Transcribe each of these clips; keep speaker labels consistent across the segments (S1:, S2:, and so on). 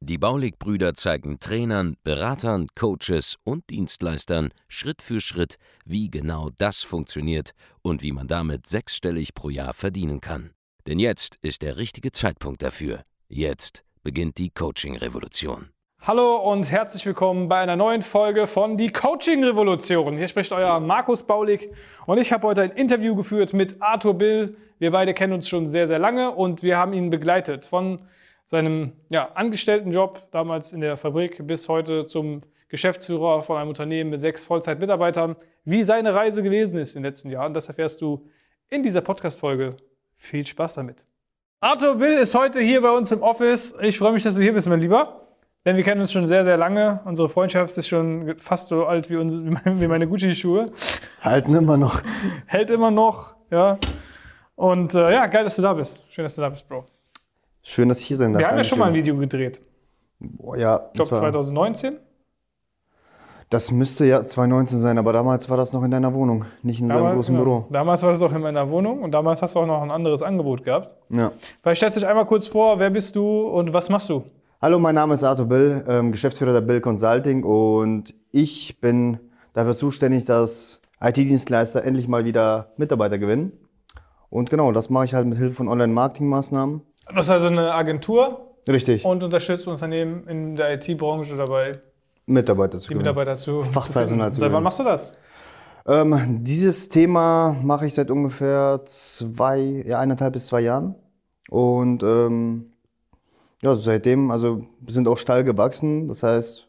S1: Die Baulig-Brüder zeigen Trainern, Beratern, Coaches und Dienstleistern Schritt für Schritt, wie genau das funktioniert und wie man damit sechsstellig pro Jahr verdienen kann. Denn jetzt ist der richtige Zeitpunkt dafür. Jetzt beginnt die Coaching-Revolution.
S2: Hallo und herzlich willkommen bei einer neuen Folge von Die Coaching Revolution. Hier spricht euer Markus Baulig und ich habe heute ein Interview geführt mit Arthur Bill. Wir beide kennen uns schon sehr, sehr lange und wir haben ihn begleitet von seinem ja, Angestelltenjob damals in der Fabrik bis heute zum Geschäftsführer von einem Unternehmen mit sechs Vollzeitmitarbeitern. Wie seine Reise gewesen ist in den letzten Jahren, das erfährst du in dieser Podcast-Folge. Viel Spaß damit. Arthur Bill ist heute hier bei uns im Office. Ich freue mich, dass du hier bist, mein Lieber. Denn wir kennen uns schon sehr, sehr lange. Unsere Freundschaft ist schon fast so alt wie, unsere, wie meine Gucci-Schuhe.
S3: Halten immer noch.
S2: Hält immer noch, ja. Und äh, ja, geil, dass du da bist. Schön, dass du da bist, Bro.
S3: Schön, dass ich hier sein darf.
S2: Wir haben ja schon mal ein Video gedreht.
S3: Boah, ja,
S2: Ich glaube 2019.
S3: Das müsste ja 2019 sein, aber damals war das noch in deiner Wohnung, nicht in seinem
S2: Damals-
S3: großen
S2: genau.
S3: Büro.
S2: Damals war das auch in meiner Wohnung und damals hast du auch noch ein anderes Angebot gehabt.
S3: Ja.
S2: Vielleicht stellst du dich einmal kurz vor, wer bist du und was machst du?
S3: Hallo, mein Name ist Arthur Bill, ähm, Geschäftsführer der Bill Consulting und ich bin dafür zuständig, dass IT-Dienstleister endlich mal wieder Mitarbeiter gewinnen. Und genau, das mache ich halt mit Hilfe von Online-Marketing-Maßnahmen.
S2: Das ist also eine Agentur
S3: Richtig,
S2: und unterstützt Unternehmen in der IT-Branche dabei,
S3: Mitarbeiter zu
S2: die
S3: gewinnen.
S2: Mitarbeiter zu
S3: Fachpersonal
S2: zu. Seit wann
S3: gewinnen.
S2: machst du das?
S3: Ähm, dieses Thema mache ich seit ungefähr zwei, ja, eineinhalb bis zwei Jahren. Und ähm, ja, seitdem, also wir sind auch steil gewachsen. Das heißt,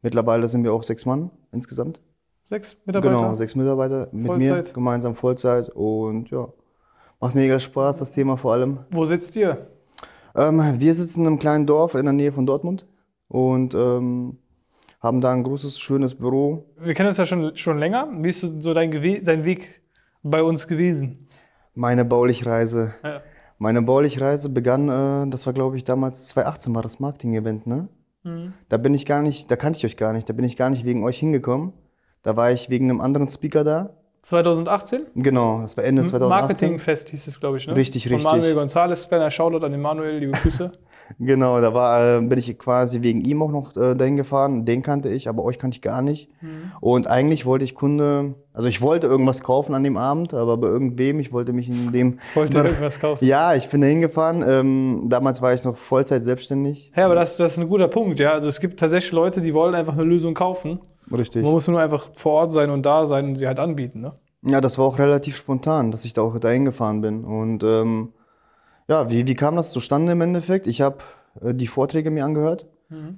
S3: mittlerweile sind wir auch sechs Mann insgesamt.
S2: Sechs Mitarbeiter?
S3: Genau, sechs Mitarbeiter mit
S2: Vollzeit?
S3: mir, gemeinsam Vollzeit. Und ja, macht mega Spaß, das Thema vor allem.
S2: Wo sitzt ihr?
S3: Ähm, wir sitzen in einem kleinen Dorf in der Nähe von Dortmund und ähm, haben da ein großes, schönes Büro.
S2: Wir kennen uns ja schon, schon länger. Wie ist so dein, Gewe dein Weg bei uns gewesen?
S3: Meine Baulichreise.
S2: Ja.
S3: Meine Baulichreise begann, äh, das war glaube ich damals 2018 war das Marketing-Event, ne? Da bin ich gar nicht, da kannte ich euch gar nicht, da bin ich gar nicht wegen euch hingekommen. Da war ich wegen einem anderen Speaker da.
S2: 2018?
S3: Genau, das war Ende 2018.
S2: Marketingfest hieß es, glaube ich. Ne?
S3: Richtig,
S2: Von
S3: richtig.
S2: Manuel González, kleiner Shoutout an den Manuel, liebe Grüße.
S3: Genau, da war, äh, bin ich quasi wegen ihm auch noch äh, dahin gefahren. Den kannte ich, aber euch kannte ich gar nicht. Und eigentlich wollte ich Kunde, also ich wollte irgendwas kaufen an dem Abend, aber bei irgendwem, ich wollte mich in dem.
S2: Wollte irgendwas kaufen.
S3: Ja, ich bin da hingefahren. Ähm, damals war ich noch Vollzeit selbstständig.
S2: Ja, aber das, das ist ein guter Punkt, ja. Also es gibt tatsächlich Leute, die wollen einfach eine Lösung kaufen.
S3: Richtig.
S2: Man muss nur einfach vor Ort sein und da sein und sie halt anbieten, ne?
S3: Ja, das war auch relativ spontan, dass ich da auch dahin gefahren bin. Und ähm, ja, wie, wie kam das zustande im Endeffekt? Ich habe äh, die Vorträge mir angehört,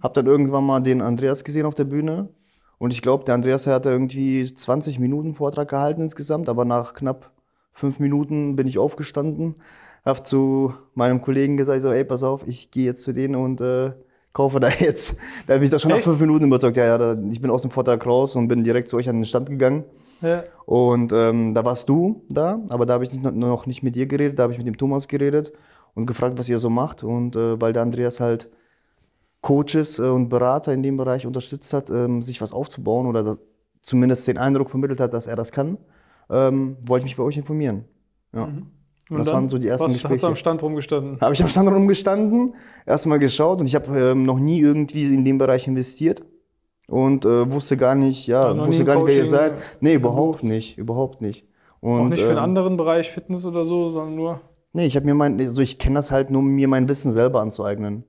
S3: habe dann irgendwann mal den Andreas gesehen auf der Bühne. Und ich glaube, der Andreas hatte irgendwie 20 Minuten Vortrag gehalten insgesamt, aber nach knapp fünf Minuten bin ich aufgestanden, habe zu meinem Kollegen gesagt, so, ey, pass auf, ich gehe jetzt zu denen und äh, kaufe da jetzt. Da bin ich da schon nach
S2: Echt?
S3: fünf Minuten überzeugt. Ja, ja, da, ich bin aus dem Vortrag raus und bin direkt zu euch an den Stand gegangen.
S2: Ja.
S3: Und ähm, da warst du da, aber da habe ich nicht, noch nicht mit dir geredet, da habe ich mit dem Thomas geredet und gefragt, was ihr so macht. Und äh, weil der Andreas halt Coaches äh, und Berater in dem Bereich unterstützt hat, ähm, sich was aufzubauen oder da, zumindest den Eindruck vermittelt hat, dass er das kann, ähm, wollte ich mich bei euch informieren. Ja. Und das
S2: dann
S3: waren so die ersten
S2: was, Hast du
S3: Gespräche.
S2: am Stand rumgestanden?
S3: Habe ich am Stand rumgestanden, erstmal geschaut und ich habe ähm, noch nie irgendwie in dem Bereich investiert und äh, wusste gar nicht, ja, wusste gar nicht, wer ihr seid. Nee, überhaupt nicht, überhaupt nicht. Und,
S2: Auch nicht für einen
S3: ähm,
S2: anderen Bereich, Fitness oder so, sondern nur.
S3: Nee, ich habe mir mein, also ich kenne das halt nur, mir mein Wissen selber anzueignen.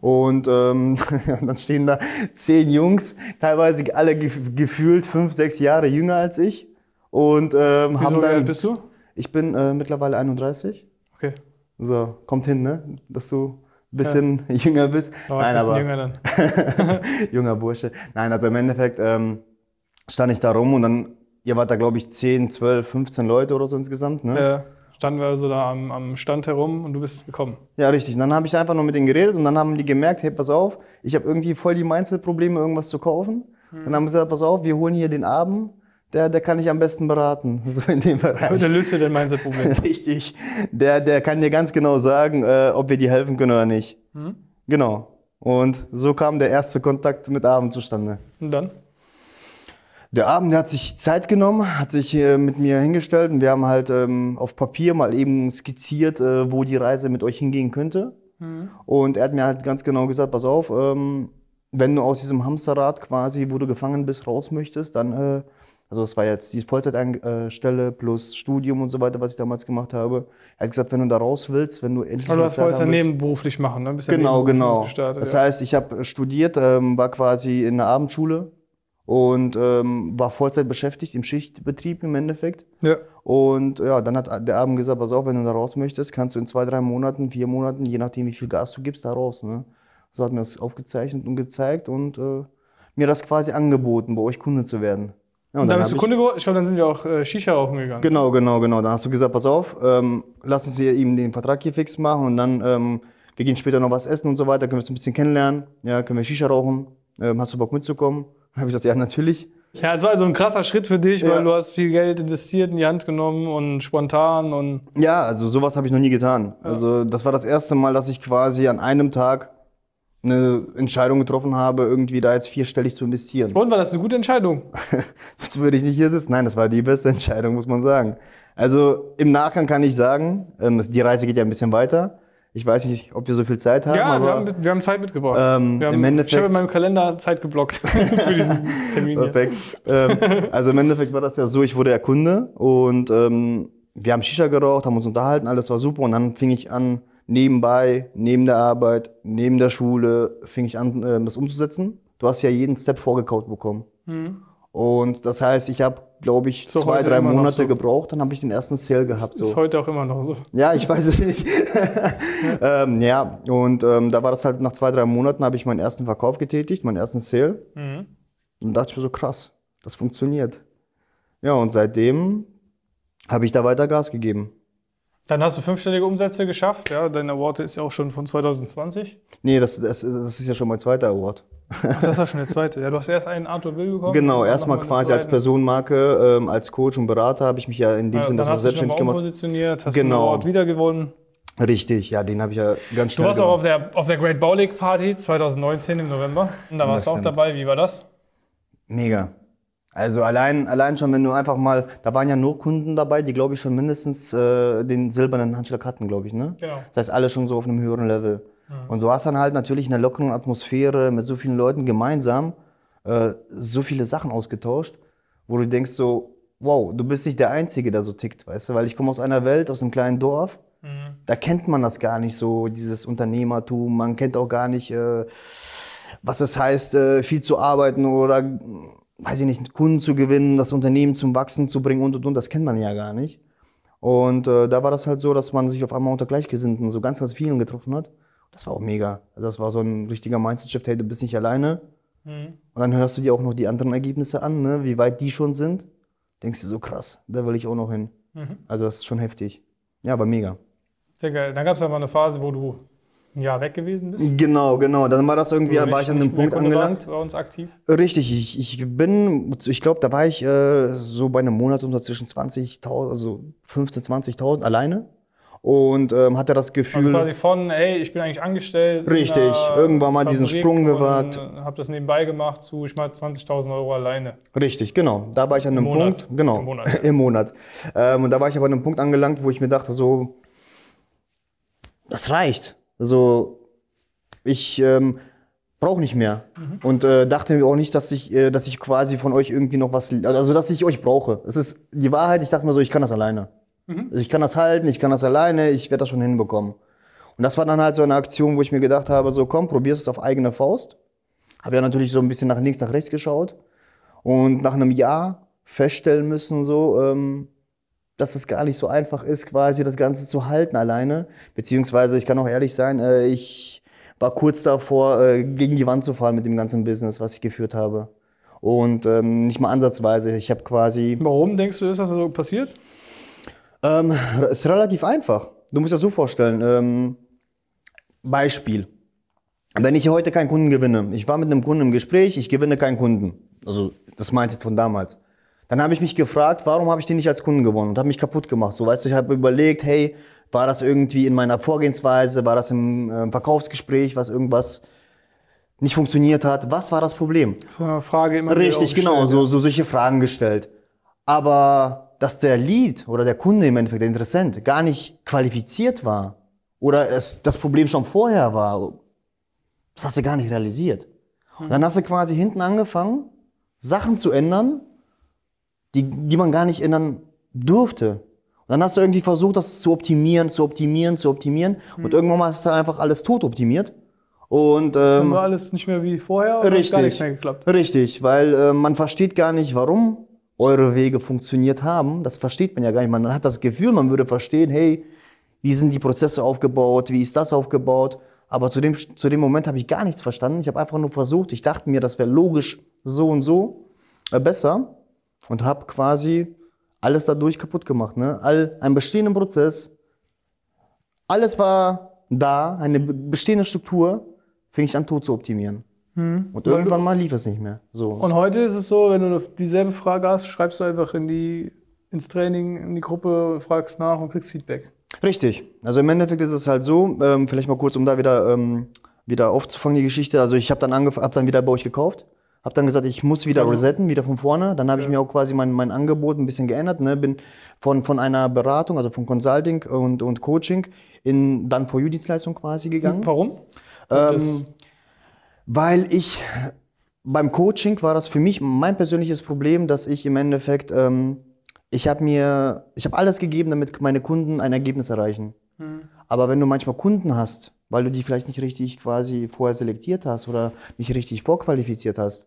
S3: Und ähm, dann stehen da zehn Jungs, teilweise alle gef gefühlt fünf, sechs Jahre jünger als ich. Und ähm,
S2: Wieso,
S3: haben
S2: wie alt
S3: dann.
S2: bist du?
S3: Ich bin äh, mittlerweile 31.
S2: Okay.
S3: So, kommt hin, ne? Dass du ein bisschen jünger bist.
S2: Aber
S3: Nein,
S2: ein bisschen
S3: aber
S2: jünger dann.
S3: junger Bursche. Nein, also im Endeffekt ähm, stand ich da rum und dann, ihr wart da, glaube ich, 10, 12, 15 Leute oder so insgesamt, ne?
S2: äh, standen wir also da am, am Stand herum und du bist gekommen.
S3: Ja, richtig. Und dann habe ich einfach nur mit denen geredet und dann haben die gemerkt, hey, pass auf, ich habe irgendwie voll die Mindset-Probleme, irgendwas zu kaufen. Dann haben sie gesagt, pass auf, wir holen hier den Abend, der, der kann dich am besten beraten, so in dem Bereich.
S2: Der löst dir dein Mindset-Problem.
S3: Richtig. Der, der kann dir ganz genau sagen, äh, ob wir dir helfen können oder nicht.
S2: Mhm.
S3: Genau. Und so kam der erste Kontakt mit Abend zustande.
S2: Und dann?
S3: Der Abend, der hat sich Zeit genommen, hat sich äh, mit mir hingestellt und wir haben halt ähm, auf Papier mal eben skizziert, äh, wo die Reise mit euch hingehen könnte. Und er hat mir halt ganz genau gesagt, pass auf, ähm, wenn du aus diesem Hamsterrad quasi, wo du gefangen bist, raus möchtest, dann, äh, also es war jetzt die Vollzeitstelle plus Studium und so weiter, was ich damals gemacht habe. Er hat gesagt, wenn du da raus willst, wenn du endlich
S2: du hast
S3: Zeit
S2: wolltest
S3: willst-
S2: nebenberuflich machen, ne? Bist
S3: Genau, genau.
S2: Gestartet,
S3: Das
S2: ja.
S3: heißt, ich habe studiert, ähm, war quasi in der Abendschule und ähm, war Vollzeit beschäftigt im Schichtbetrieb im Endeffekt.
S2: ja.
S3: Und ja, dann hat der Abend gesagt, pass auf, wenn du da raus möchtest, kannst du in zwei, drei Monaten, vier Monaten, je nachdem wie viel Gas du gibst, da raus. Ne? So hat mir das aufgezeichnet und gezeigt und äh, mir das quasi angeboten, bei euch Kunde zu werden. Ja,
S2: Und dann
S3: hab
S2: bist du Kunde geworden? Ich glaube, dann sind wir auch äh, Shisha rauchen gegangen.
S3: Genau, genau, genau. Dann hast du gesagt, pass auf, ähm, lass uns hier eben den Vertrag hier fix machen und dann, ähm, wir gehen später noch was essen und so weiter, können wir uns ein bisschen kennenlernen, ja, können wir Shisha rauchen, ähm, hast du Bock mitzukommen? Dann habe ich gesagt, ja, natürlich.
S2: Ja, es war also ein krasser Schritt für dich,
S3: Ja.
S2: weil du hast viel Geld investiert, in die Hand genommen und spontan und
S3: Ja, also sowas habe ich noch nie getan. Also das war das erste Mal, dass ich quasi an einem Tag eine Entscheidung getroffen habe, irgendwie da jetzt vierstellig zu investieren.
S2: und war das eine gute Entscheidung?
S3: Jetzt würde ich nicht hier sitzen. Nein, das war die beste Entscheidung, muss man sagen. Also im Nachgang kann ich sagen, ähm, die Reise geht ja ein bisschen weiter. Ich weiß nicht, ob wir so viel Zeit haben,
S2: Ja,
S3: aber
S2: wir haben, wir haben Zeit mitgebracht.
S3: Ähm,
S2: haben,
S3: im Endeffekt-
S2: ich habe in meinem Kalender Zeit geblockt für diesen Termin.
S3: Perfekt. ähm, also im Endeffekt war das ja so, ich wurde ja Kunde und ähm, wir haben Shisha geraucht, haben uns unterhalten, alles war super und dann fing ich an, nebenbei, neben der Arbeit, neben der Schule, fing ich an, ähm, das umzusetzen. Du hast ja jeden Step vorgekaut bekommen. Und das heißt, ich habe, glaube ich,
S2: Mhm. So
S3: zwei, drei Monate
S2: so.
S3: gebraucht, dann habe ich den ersten Sale gehabt.
S2: Ist
S3: So.
S2: heute auch immer noch so.
S3: Ja, ich weiß es nicht. ähm, ja, und ähm, da war das halt nach zwei, drei Monaten, habe ich meinen ersten Verkauf getätigt, meinen ersten Sale.
S2: Mhm.
S3: Und dachte ich mir so, krass, das funktioniert. Ja, und seitdem habe ich da weiter Gas gegeben.
S2: Dann hast du fünfstellige Umsätze geschafft. Ja, dein Award ist ja auch schon von 2020.
S3: Nee, das, das, das ist ja schon mein zweiter Award.
S2: Ach, das war schon der zweite. Ja, du hast erst einen Arthur Bill bekommen.
S3: Genau, erstmal quasi als. Personenmarke, ähm, als Coach und Berater habe ich mich ja in dem
S2: Ja, hast du dich
S3: selbstständig gemacht.
S2: umpositioniert, hast
S3: Genau.
S2: den Award wieder gewonnen.
S3: Richtig, ja, den habe ich ja ganz
S2: Du
S3: schnell
S2: warst auch auf der, auf der Great Bow League Party 2019 im November. Und da warst du auch dabei. Wie war das?
S3: Mega. Also allein, allein schon, wenn du einfach mal, da waren ja nur Kunden dabei, die glaube ich schon mindestens äh, den silbernen Handschlag hatten, glaube ich, ne?
S2: Genau.
S3: Das heißt, alle schon so auf einem höheren Level. Und du hast dann halt natürlich in einer lockeren Atmosphäre mit so vielen Leuten gemeinsam äh, so viele Sachen ausgetauscht, wo du denkst so, wow, du bist nicht der Einzige, der so tickt, weißt du? Weil ich komme aus einer Welt, aus einem kleinen Dorf, da kennt man das gar nicht so, dieses Unternehmertum, man kennt auch gar nicht, äh, was es heißt, äh, viel zu arbeiten oder, weiß ich nicht, Kunden zu gewinnen, das Unternehmen zum Wachsen zu bringen und und und, das kennt man ja gar nicht. Und äh, da war das halt so, dass man sich auf einmal unter Gleichgesinnten, so ganz, ganz vielen getroffen hat. Das war auch mega. Also das war so ein richtiger Mindset-Shift, hey, du bist nicht alleine. Und dann hörst du dir auch noch die anderen Ergebnisse an, ne? wie weit die schon sind. Denkst du so, krass, da will ich auch noch hin. Also das ist schon heftig. Ja, aber mega.
S2: Sehr geil. Dann gab es aber eine Phase, wo du ein Jahr weg gewesen bist.
S3: Genau, genau. Dann war das irgendwie, war ich an
S2: nicht
S3: Punkt angelangt.
S2: Bei uns aktiv.
S3: Richtig, ich, ich bin, ich glaube, da war ich äh, so bei einem Monatsumsatz zwischen 20.000, also 15.000, 20.000 alleine. Und ähm, hatte das Gefühl,
S2: Also quasi von, ey, ich bin eigentlich angestellt.
S3: Richtig,
S2: einer
S3: irgendwann mal diesen Sprung gewagt.
S2: Hab das nebenbei gemacht zu, ich mal 20.000 Euro alleine.
S3: Richtig, genau. Da war ich an einem
S2: Monat.
S3: Punkt, genau,
S2: Im Monat,
S3: im Monat. Ähm, und da war ich aber an einem Punkt angelangt, wo ich mir dachte, so, das reicht. Also, ich ähm, brauche nicht mehr.
S2: Mhm.
S3: Und äh, dachte mir auch nicht, dass ich, äh, dass ich quasi von euch irgendwie noch was, also dass ich euch brauche. Es ist die Wahrheit, ich dachte mir so, ich kann das alleine.
S2: Mhm.
S3: Also ich kann das halten, ich kann das alleine, ich werde das schon hinbekommen. Und das war dann halt so eine Aktion, wo ich mir gedacht habe, so komm, probier's es auf eigene Faust. Habe ja natürlich so ein bisschen nach links, nach rechts geschaut und nach einem Jahr feststellen müssen, so, ähm, dass es gar nicht so einfach ist, quasi das Ganze zu halten alleine. Beziehungsweise, ich kann auch ehrlich sein, äh, ich war kurz davor, äh, gegen die Wand zu fallen mit dem ganzen Business, was ich geführt habe. Und ähm, nicht mal ansatzweise. Ich habe quasi.
S2: Warum denkst du, ist das so passiert?
S3: Ähm, ist relativ einfach. Du musst dir das so vorstellen. Ähm, Beispiel. Wenn ich heute keinen Kunden gewinne, ich war mit einem Kunden im Gespräch, ich gewinne keinen Kunden. Also das Mindset von damals. Dann habe ich mich gefragt, warum habe ich den nicht als Kunden gewonnen und habe mich kaputt gemacht. So, weißt du, ich habe überlegt, hey, war das irgendwie in meiner Vorgehensweise, war das im äh, Verkaufsgespräch, was irgendwas nicht funktioniert hat? Was war das Problem?
S2: So eine Frage immer
S3: Richtig, genau, so, so solche Fragen gestellt. Aber dass der Lead oder der Kunde im Endeffekt, der Interessent, gar nicht qualifiziert war oder es das Problem schon vorher war, das hast du gar nicht realisiert. Und dann hast du quasi hinten angefangen, Sachen zu ändern, die, die man gar nicht ändern durfte. Und dann hast du irgendwie versucht, das zu optimieren, zu optimieren, zu optimieren. Und irgendwann mal hast du einfach alles tot optimiert. Und
S2: Dann
S3: ähm,
S2: war alles nicht mehr wie vorher und hat gar nichts
S3: Richtig,
S2: mehr geklappt.
S3: richtig, weil äh, man versteht gar nicht, warum eure Wege funktioniert haben. Das versteht man ja gar nicht. Man hat das Gefühl, man würde verstehen, hey, wie sind die Prozesse aufgebaut, wie ist das aufgebaut. Aber zu dem, zu dem Moment habe ich gar nichts verstanden. Ich habe einfach nur versucht, ich dachte mir, das wäre logisch so und so äh, besser und habe quasi alles dadurch kaputt gemacht. Ne? All, einen bestehenden Prozess, alles war da, eine be- bestehende Struktur, fing ich an tot zu optimieren. Und irgendwann mal lief es nicht mehr. So.
S2: Und heute ist es so, wenn du dieselbe Frage hast, schreibst du einfach in die, ins Training, in die Gruppe, fragst nach und kriegst Feedback.
S3: Richtig. Also im Endeffekt ist es halt so, ähm, vielleicht mal kurz, um da wieder, ähm, wieder aufzufangen, die Geschichte. Also ich habe dann, angef- hab dann wieder bei euch gekauft, habe dann gesagt, ich muss wieder resetten, wieder von vorne. Dann habe ich mir auch quasi mein, mein Angebot ein bisschen geändert. Ne? Bin von, von einer Beratung, also von Consulting und, und Coaching in dann for you Dienstleistung quasi gegangen.
S2: Warum?
S3: Ähm, weil ich beim Coaching war das für mich mein persönliches Problem, dass ich im Endeffekt ähm, ich habe mir ich habe alles gegeben, damit meine Kunden ein Ergebnis erreichen. Aber wenn du manchmal Kunden hast, weil du die vielleicht nicht richtig quasi vorher selektiert hast oder nicht richtig vorqualifiziert hast,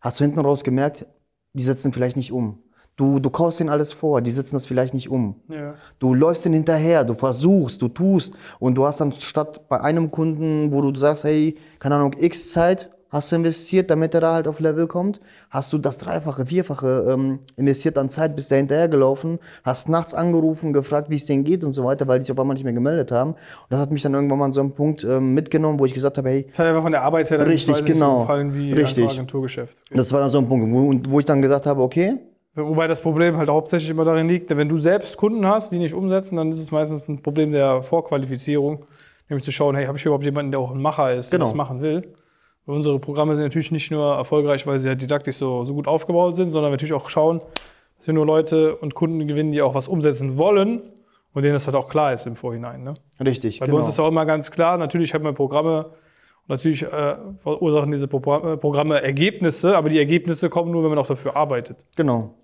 S3: hast du hinten raus gemerkt, die setzen vielleicht nicht um. Du, du kaufst ihnen alles vor, die setzen das vielleicht nicht um.
S2: Ja.
S3: Du läufst ihnen hinterher, du versuchst, du tust und du hast dann statt bei einem Kunden, wo du sagst, hey, keine Ahnung, x Zeit hast du investiert, damit er da halt auf Level kommt, hast du das Dreifache, Vierfache ähm, investiert an Zeit, bist da hinterhergelaufen, hast nachts angerufen, gefragt, wie es denen geht und so weiter, weil die sich auf einmal nicht mehr gemeldet haben. Und das hat mich dann irgendwann mal an so einem Punkt ähm, mitgenommen, wo ich gesagt habe, hey,
S2: Das hat einfach von der Arbeit her dann
S3: Richtig, genau.
S2: so gefallen wie
S3: Richtig.
S2: Agenturgeschäft.
S3: das war dann so ein Punkt, wo, wo ich dann gesagt habe, okay,
S2: Wobei das Problem halt hauptsächlich immer darin liegt, wenn du selbst Kunden hast, die nicht umsetzen, dann ist es meistens ein Problem der Vorqualifizierung. Nämlich zu schauen, hey, habe ich überhaupt jemanden, der auch ein Macher ist, der
S3: Genau.
S2: das machen will? Weil unsere Programme sind natürlich nicht nur erfolgreich, weil sie halt didaktisch so, so gut aufgebaut sind, sondern natürlich auch schauen, dass wir nur Leute und Kunden gewinnen, die auch was umsetzen wollen und denen das halt auch klar ist im Vorhinein. Ne?
S3: richtig,
S2: Bei
S3: genau.
S2: uns ist auch immer ganz klar, natürlich haben wir Programme, und natürlich äh, verursachen diese äh, Programme Ergebnisse, aber die Ergebnisse kommen nur, wenn man auch dafür arbeitet.
S3: Genau.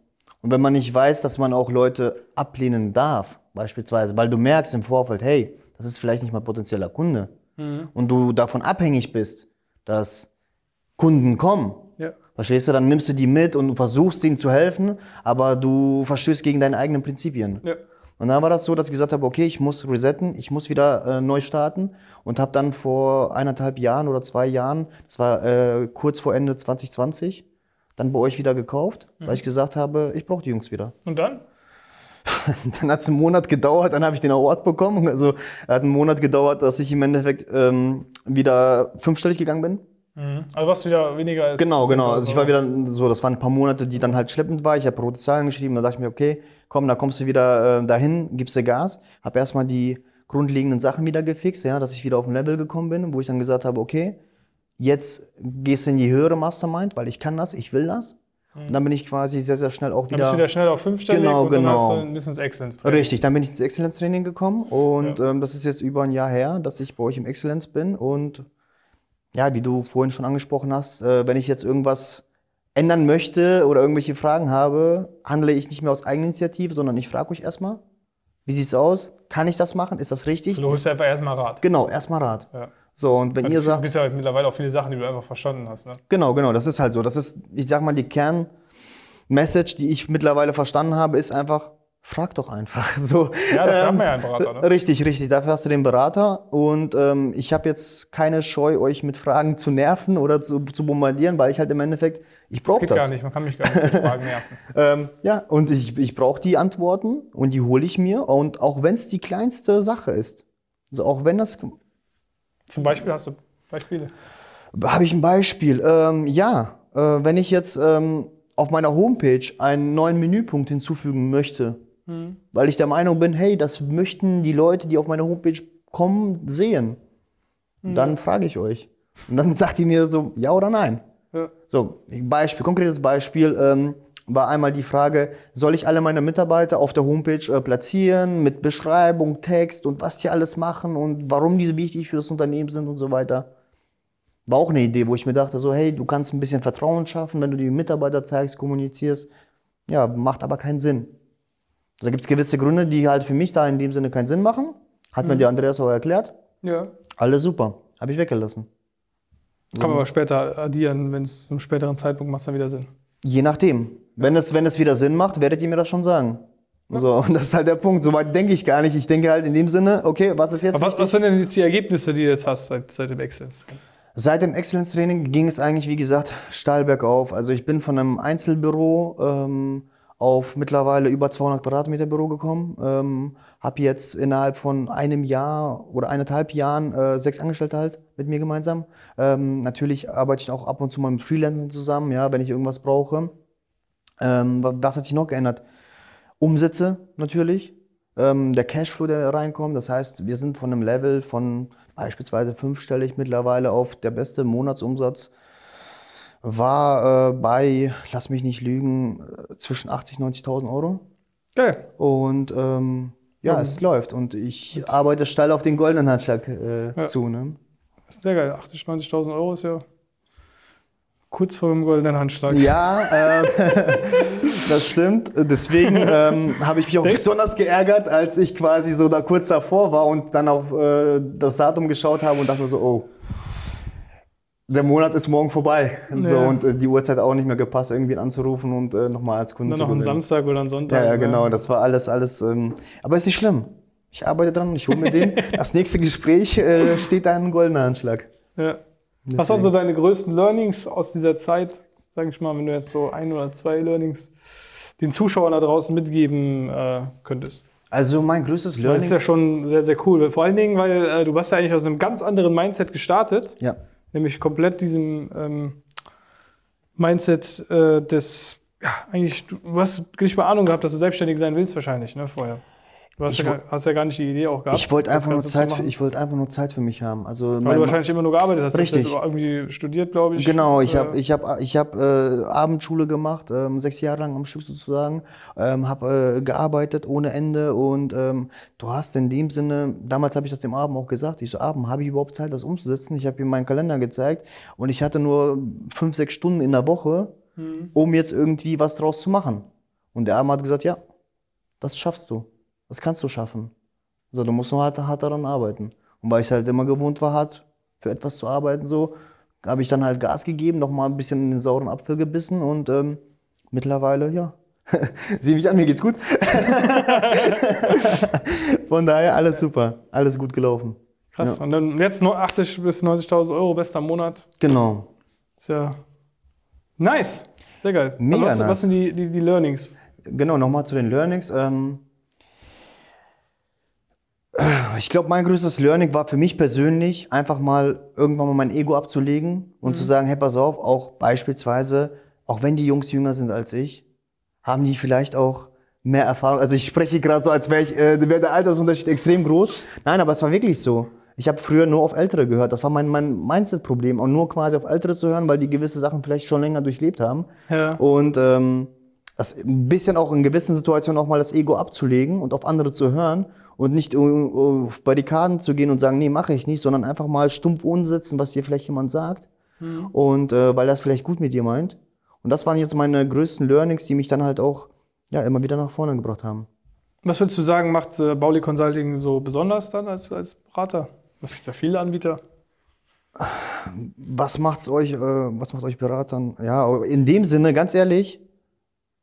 S3: Und wenn man nicht weiß, dass man auch Leute ablehnen darf, beispielsweise, weil du merkst im Vorfeld, hey, das ist vielleicht nicht mal potenzieller Kunde und du davon abhängig bist, dass Kunden kommen,
S2: Ja.
S3: verstehst du, dann nimmst du die mit und versuchst denen zu helfen, aber du verstößt gegen deine eigenen Prinzipien.
S2: Ja.
S3: Und dann war das so, dass ich gesagt habe, okay, ich muss resetten, ich muss wieder äh, neu starten und habe dann vor eineinhalb Jahren oder zwei Jahren, das war äh, kurz vor Ende 2020, dann bei euch wieder gekauft, weil ich gesagt habe, ich brauche die Jungs wieder.
S2: Und dann?
S3: Dann hat es einen Monat gedauert, dann habe ich den Award bekommen. Also hat einen Monat gedauert, dass ich im Endeffekt ähm, wieder fünfstellig gegangen bin.
S2: Also was wieder weniger ist.
S3: Genau, genau. Also ich war
S2: wieder.
S3: so, das waren ein paar Monate, die dann halt schleppend war. Ich habe rote Zahlen geschrieben, da dachte ich mir, okay, komm, da kommst du wieder äh, dahin, gibst du Gas. Habe erstmal die grundlegenden Sachen wieder gefixt, ja, dass ich wieder auf ein Level gekommen bin, wo ich dann gesagt habe, okay, jetzt gehst du in die höhere Mastermind, weil ich kann das, ich will das. Und dann bin ich quasi sehr, sehr schnell auch
S2: Dann bist du
S3: wieder.
S2: wieder schnell auf fünfstellig
S3: Genau,
S2: und dann
S3: genau.
S2: hast du ein bisschen ins Exzellence drin.
S3: Richtig, dann bin ich ins Exzellenztraining gekommen und
S2: Ja.
S3: ähm, das ist jetzt über ein Jahr her, dass ich bei euch im Exzellenz bin und ja, wie du vorhin schon angesprochen hast, äh, wenn ich jetzt irgendwas ändern möchte oder irgendwelche Fragen habe, handle ich nicht mehr aus Eigeninitiative, sondern ich frage euch erstmal, wie sieht's aus? Kann ich das machen? Ist das richtig?
S2: Du holst einfach erstmal Rat.
S3: genau, erstmal Rat.
S2: Ja.
S3: So, und wenn ihr
S2: Es
S3: sagt,
S2: gibt halt mittlerweile auch viele Sachen, die du einfach verstanden hast. Ne?
S3: Genau, genau, das ist halt so. Das ist, ich sag mal, die Kernmessage, die ich mittlerweile verstanden habe, ist einfach, frag doch einfach. So,
S2: Ja, dafür
S3: ähm,
S2: hat man ja einen Berater. Ne?
S3: Richtig, richtig. Dafür hast du den Berater. Und ähm, ich habe jetzt keine Scheu, euch mit Fragen zu nerven oder zu, zu bombardieren, weil ich halt im Endeffekt, ich
S2: Das
S3: brauche
S2: geht
S3: das.
S2: gar nicht, man kann mich gar nicht mit Fragen nerven.
S3: Ähm, ja, und ich, ich brauche die Antworten und die hole ich mir. Und auch wenn es die kleinste Sache ist, also auch wenn das
S2: Zum Beispiel hast du Beispiele.
S3: Habe ich ein Beispiel? Ähm, ja, äh, wenn ich jetzt ähm, auf meiner Homepage einen neuen Menüpunkt hinzufügen möchte, weil ich der Meinung bin, hey, das möchten die Leute, die auf meine Homepage kommen, sehen, dann frage ich euch. Und dann sagt ihr mir so, ja oder nein.
S2: Ja.
S3: So, Beispiel, konkretes Beispiel ähm, war einmal die Frage, soll ich alle meine Mitarbeiter auf der Homepage äh, platzieren mit Beschreibung, Text und was die alles machen und warum die wichtig für das Unternehmen sind und so weiter. War auch eine Idee, wo ich mir dachte, so, hey, du kannst ein bisschen Vertrauen schaffen, wenn du die Mitarbeiter zeigst, kommunizierst. Ja, macht aber keinen Sinn. Da gibt es gewisse Gründe, die halt für mich da in dem Sinne keinen Sinn machen. Hat mir der Andreas auch erklärt.
S2: Ja.
S3: Alles super. Habe ich weggelassen.
S2: Kann man aber später addieren, wenn es zum späteren Zeitpunkt macht, dann wieder Sinn.
S3: Je nachdem. Wenn, es, wenn es wieder Sinn macht, werdet ihr mir das schon sagen. So, und das ist halt der Punkt. Soweit denke ich gar nicht. Ich denke halt in dem Sinne, okay, was ist jetzt
S2: Aber was, was sind denn jetzt die Ergebnisse, die du jetzt hast seit, seit dem Excellence?
S3: Seit dem Excellence-Training ging es eigentlich, wie gesagt, steil bergauf. Also ich bin von einem Einzelbüro ähm, auf mittlerweile über 200 Quadratmeter Büro gekommen. Ähm, habe jetzt innerhalb von einem Jahr oder eineinhalb Jahren äh, sechs Angestellte halt mit mir gemeinsam. Ähm, natürlich arbeite ich auch ab und zu mal mit Freelancern zusammen, ja, wenn ich irgendwas brauche. Ähm, wa- was hat sich noch geändert? Umsätze natürlich, ähm, der Cashflow, der reinkommt. Das heißt, wir sind von einem Level von beispielsweise fünfstellig mittlerweile auf der beste Monatsumsatz war äh, bei, lass mich nicht lügen, äh, zwischen 80.000 90.000 Euro.
S2: Geil.
S3: Und ähm, ja, es läuft. Und ich arbeite steil auf den goldenen Handschlag äh,
S2: Ja.
S3: zu. Ne?
S2: Sehr geil. 80.000, 90.000 Euro ist ja kurz vor dem goldenen Handschlag.
S3: Ja, ähm, das stimmt. Deswegen ähm, habe ich mich auch
S2: Denk-
S3: besonders geärgert, als ich quasi so da kurz davor war und dann auf äh, das Datum geschaut habe und dachte mir so, oh, der Monat ist morgen vorbei. So,
S2: Ja.
S3: und äh, die Uhrzeit auch nicht mehr gepasst, irgendwie anzurufen und äh, nochmal als Kunde zu
S2: noch ein
S3: gewinnen.
S2: Samstag oder ein Sonntag.
S3: Ja, ja,
S2: ne?
S3: genau. Das war alles, alles. Ähm, aber ist nicht schlimm. Ich arbeite dran und ich hole mir den. Das nächste Gespräch äh, steht da ein goldener Anschlag.
S2: Ja. Was waren so deine größten Learnings aus dieser Zeit? Sag ich mal, wenn du jetzt so ein oder zwei Learnings den Zuschauern da draußen mitgeben äh, könntest.
S3: Also mein größtes
S2: Das ist
S3: Learning.
S2: ja schon sehr, sehr cool. Vor allen Dingen, weil äh, du warst ja eigentlich aus einem ganz anderen Mindset gestartet.
S3: Ja.
S2: Nämlich komplett diesem ähm, Mindset äh, des, ja, eigentlich, du du hast nicht mal Ahnung gehabt, dass du selbstständig sein willst wahrscheinlich, ne, vorher. Du hast,
S3: Ich
S2: ja, hast ja gar nicht die Idee auch gehabt.
S3: Ich wollte einfach nur Zeit. Für,
S2: machen.
S3: ich wollte einfach nur Zeit für mich haben. Also
S2: Weil du wahrscheinlich immer nur gearbeitet hast.
S3: Richtig.
S2: Du irgendwie studiert, glaube ich.
S3: Genau, ich
S2: Äh,
S3: habe ich hab, ich hab, äh, Abendschule gemacht, ähm, sechs Jahre lang am Stück sozusagen, ähm, habe äh, gearbeitet ohne Ende und ähm, du hast in dem Sinne, damals habe ich das dem Abend auch gesagt, ich so, Abend, habe ich überhaupt Zeit, das umzusetzen? Ich habe ihm meinen Kalender gezeigt und ich hatte nur fünf, sechs Stunden in der Woche, um jetzt irgendwie was draus zu machen. Und der Abend hat gesagt, ja, das schaffst du, das kannst du schaffen. So, du musst nur hart, hart daran arbeiten. Und weil ich halt immer gewohnt war, hart für etwas zu arbeiten, so, habe ich dann halt Gas gegeben, noch mal ein bisschen in den sauren Apfel gebissen und ähm, mittlerweile, ja, sieh mich an, mir geht's gut. Von daher alles super, alles gut gelaufen.
S2: Krass. Und dann jetzt nur 80 bis 90.000 Euro bester Monat.
S3: Genau.
S2: Ist ja nice. Sehr geil.
S3: Mega
S2: was,
S3: nice.
S2: was sind die, die, die Learnings?
S3: Genau, nochmal zu den Learnings. Ähm, ich glaube, mein größtes Learning war für mich persönlich, einfach mal irgendwann mal mein Ego abzulegen und zu sagen, hey, pass auf, auch beispielsweise, auch wenn die Jungs jünger sind als ich, haben die vielleicht auch mehr Erfahrung. Also ich spreche gerade so, als wäre äh, wäre der Altersunterschied extrem groß. Nein, aber es war wirklich so. Ich habe früher nur auf Ältere gehört. Das war mein, mein Mindset-Problem. Und nur quasi auf Ältere zu hören, weil die gewisse Sachen vielleicht schon länger durchlebt haben.
S2: Ja.
S3: Und ähm, das ein bisschen auch in gewissen Situationen auch mal das Ego abzulegen und auf andere zu hören und nicht auf Barrikaden zu gehen und sagen, nee, mache ich nicht, sondern einfach mal stumpf umsetzen, was dir vielleicht jemand sagt. Und äh, weil das vielleicht gut mit dir meint. Und das waren jetzt meine größten Learnings, die mich dann halt auch ja, immer wieder nach vorne gebracht haben.
S2: Was würdest du sagen, macht äh, Bauli Consulting so besonders dann als, als Berater? Es gibt ja viele Anbieter.
S3: Was macht's euch, äh, was macht euch Beratern? Ja, in dem Sinne, ganz ehrlich,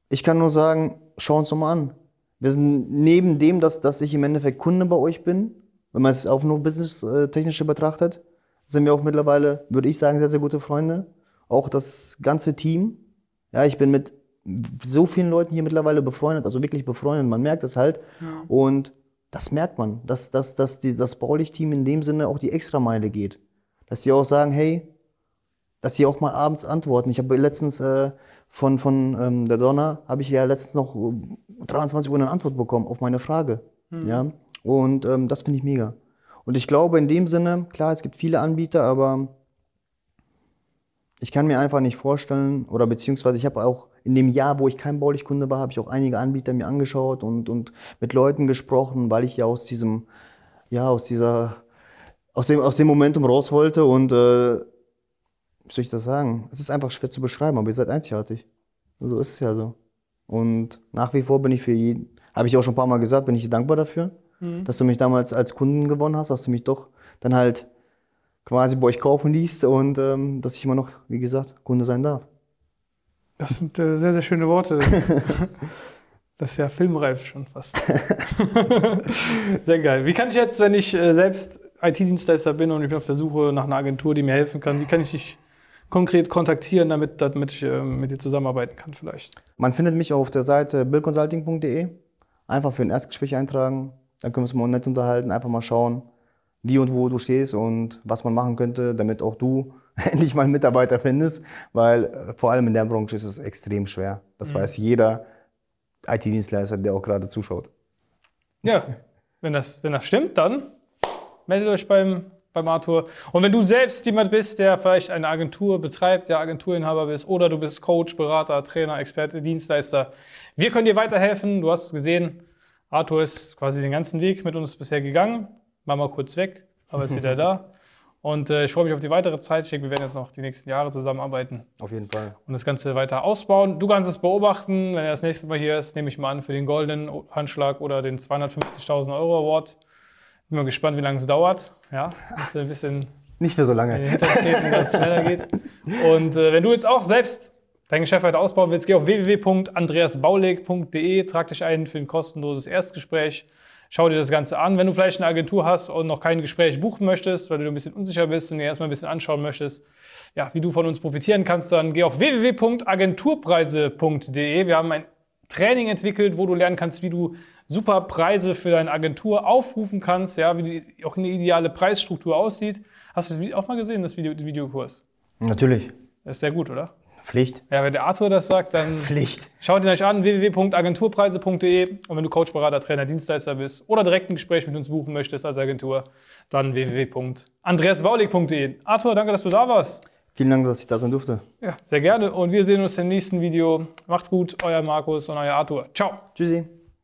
S3: ich kann nur sagen, schau uns doch mal an. Wir sind neben dem, dass, dass ich im Endeffekt Kunde bei euch bin, wenn man es auch nur business-technisch betrachtet, sind wir auch mittlerweile, würde ich sagen, sehr, sehr gute Freunde. Auch das ganze Team. Ja, ich bin mit so vielen Leuten hier mittlerweile befreundet, also wirklich befreundet. Man merkt es halt. Und das merkt man, dass, dass, dass die, das Baulich-Team in dem Sinne auch die Extrameile geht. Dass die auch sagen, hey, dass sie auch mal abends antworten. Ich habe letztens äh, von, von ähm, der Donner habe ich ja letztens noch um 23 Uhr eine Antwort bekommen auf meine Frage. Ja? Und ähm, das finde ich mega. Und ich glaube in dem Sinne, klar, es gibt viele Anbieter, aber ich kann mir einfach nicht vorstellen, oder beziehungsweise ich habe auch in dem Jahr, wo ich kein Baulichtkunde war, habe ich auch einige Anbieter mir angeschaut und, und mit Leuten gesprochen, weil ich ja aus diesem, ja, aus dieser, aus dem, aus dem Momentum raus wollte und, äh, wie soll ich das sagen? Es ist einfach schwer zu beschreiben, aber ihr seid einzigartig. So ist es ja so. Und nach wie vor bin ich für jeden, habe ich auch schon ein paar Mal gesagt, bin ich dankbar dafür, dass du mich damals als Kunden gewonnen hast, dass du mich doch dann halt quasi bei euch kaufen ließ und ähm, dass ich immer noch, wie gesagt, Kunde sein darf.
S2: Das sind äh, sehr, sehr schöne Worte. Das ist ja filmreif schon fast. sehr geil. Wie kann ich jetzt, wenn ich äh, selbst IT-Dienstleister bin und ich bin auf der Suche nach einer Agentur, die mir helfen kann, wie kann ich dich konkret kontaktieren, damit, damit ich äh, mit dir zusammenarbeiten kann vielleicht?
S3: Man findet mich auf der Seite billconsulting.de. Einfach für ein Erstgespräch eintragen. Dann können wir uns mal nett unterhalten, einfach mal schauen, wie und wo du stehst und was man machen könnte, damit auch du endlich mal einen Mitarbeiter findest. Weil äh, vor allem in der Branche ist es extrem schwer. Das weiß jeder IT-Dienstleister, der auch gerade zuschaut.
S2: Ja, wenn das, wenn das stimmt, dann meldet euch beim, beim Arthur. Und wenn du selbst jemand bist, der vielleicht eine Agentur betreibt, der Agenturinhaber bist, oder du bist Coach, Berater, Trainer, Experte, Dienstleister, wir können dir weiterhelfen. Du hast es gesehen, Arthur ist quasi den ganzen Weg mit uns bisher gegangen, war mal kurz weg, aber ist wieder da. Und äh, ich freue mich auf die weitere Zeit. Ich denke, wir werden jetzt noch die nächsten Jahre zusammenarbeiten
S3: Auf jeden Fall.
S2: und das Ganze weiter ausbauen. Du kannst es beobachten. Wenn er das nächste Mal hier ist, nehme ich mal an für den goldenen Handschlag oder den 250.000 Euro Award. Bin mal gespannt, wie lange es dauert. Ja, muss ein bisschen
S3: Nicht mehr so lange.
S2: treten, dass es schneller geht. Und äh, wenn du jetzt auch selbst dein Geschäft weiter ausbauen willst, geh auf www.andreasbaulig.de, trag dich ein für ein kostenloses Erstgespräch. Schau dir das Ganze an. Wenn du vielleicht eine Agentur hast und noch kein Gespräch buchen möchtest, weil du ein bisschen unsicher bist und dir erstmal ein bisschen anschauen möchtest, ja, wie du von uns profitieren kannst, dann geh auf www.agenturpreise.de. Wir haben ein Training entwickelt, wo du lernen kannst, wie du super Preise für deine Agentur aufrufen kannst, ja, wie die, auch eine ideale Preisstruktur aussieht. Hast du das Video auch mal gesehen, das Video, den Videokurs?
S3: Natürlich.
S2: Das ist sehr gut, oder?
S3: Pflicht.
S2: Ja, wenn der Arthur das sagt, dann
S3: Pflicht.
S2: schaut ihn euch an, www.agenturpreise.de. Und wenn du Coach, Berater, Trainer, Dienstleister bist oder direkt ein Gespräch mit uns buchen möchtest als Agentur, dann www.andreasbaulig.de. Arthur, danke, dass du da warst.
S3: Vielen Dank, dass ich da sein durfte.
S2: Ja, sehr gerne. Und wir sehen uns im nächsten Video. Macht's gut, euer Markus und euer Arthur. Ciao.
S3: Tschüssi.